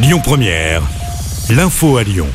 Lyon Première, l'info à Lyon.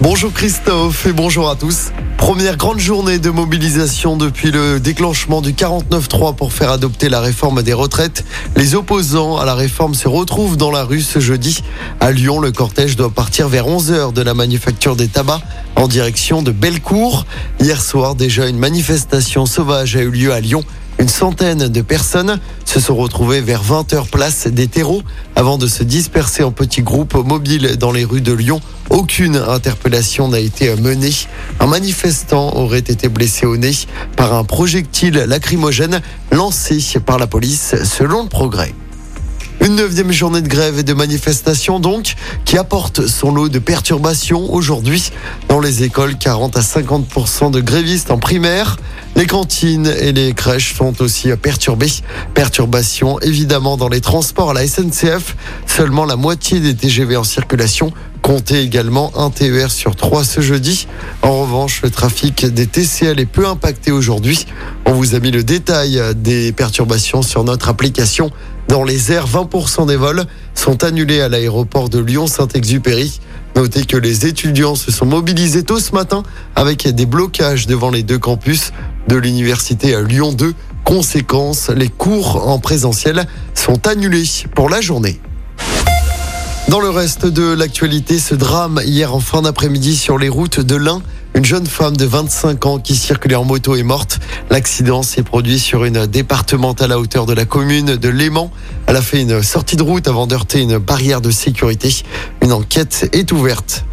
Bonjour Christophe et bonjour à tous. Première grande journée de mobilisation depuis le déclenchement du 49-3 pour faire adopter la réforme des retraites. Les opposants à la réforme se retrouvent dans la rue ce jeudi. À Lyon, le cortège doit partir vers 11h de la manufacture des tabacs en direction de Bellecour. Hier soir, déjà une manifestation sauvage a eu lieu à Lyon. Une centaine de personnes se sont retrouvées vers 20h place des terreaux avant de se disperser en petits groupes mobiles dans les rues de Lyon. Aucune interpellation n'a été menée. Un manifestant aurait été blessé au nez par un projectile lacrymogène lancé par la police selon le progrès. Une neuvième journée de grève et de manifestation donc, qui apporte son lot de perturbations aujourd'hui. Dans les écoles, 40 à 50% de grévistes en primaire. Les cantines et les crèches sont aussi perturbées. Perturbations évidemment dans les transports à la SNCF. Seulement la moitié des TGV en circulation. Comptez également un TER sur trois ce jeudi. En revanche, le trafic des TCL est peu impacté aujourd'hui. On vous a mis le détail des perturbations sur notre application. Dans les airs, 20% des vols sont annulés à l'aéroport de Lyon-Saint-Exupéry. Notez que les étudiants se sont mobilisés tôt ce matin avec des blocages devant les deux campus de l'université à Lyon 2. Conséquence, les cours en présentiel sont annulés pour la journée. Dans le reste de l'actualité, ce drame hier en fin d'après-midi sur les routes de l'Ain. Une jeune femme de 25 ans qui circulait en moto est morte. L'accident s'est produit sur une départementale à hauteur de la commune de Léman. Elle a fait une sortie de route avant d'heurter une barrière de sécurité. Une enquête est ouverte.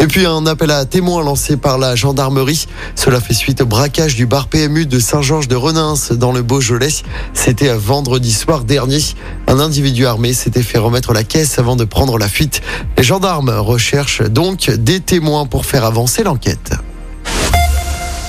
Et puis un appel à témoins lancé par la gendarmerie. Cela fait suite au braquage du bar PMU de Saint-Georges de Renins dans le Beaujolais. C'était vendredi soir dernier. Un individu armé s'était fait remettre la caisse avant de prendre la fuite. Les gendarmes recherchent donc des témoins pour faire avancer l'enquête.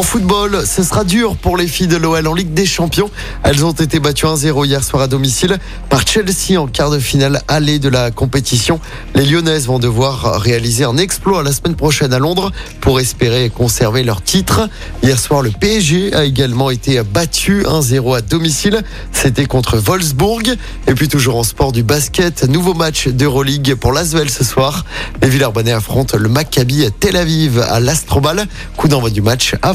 En football, ce sera dur pour les filles de l'OL en Ligue des Champions. Elles ont été battues 1-0 hier soir à domicile par Chelsea en quart de finale allée de la compétition. Les Lyonnaises vont devoir réaliser un exploit la semaine prochaine à Londres pour espérer conserver leur titre. Hier soir, le PSG a également été battu 1-0 à domicile. C'était contre Wolfsburg. Et puis toujours en sport du basket, nouveau match d'Euroleague pour l'Asvel ce soir. Les Villers-Banais affrontent le Maccabi Tel Aviv à l'Astrobal. Coup d'envoi du match à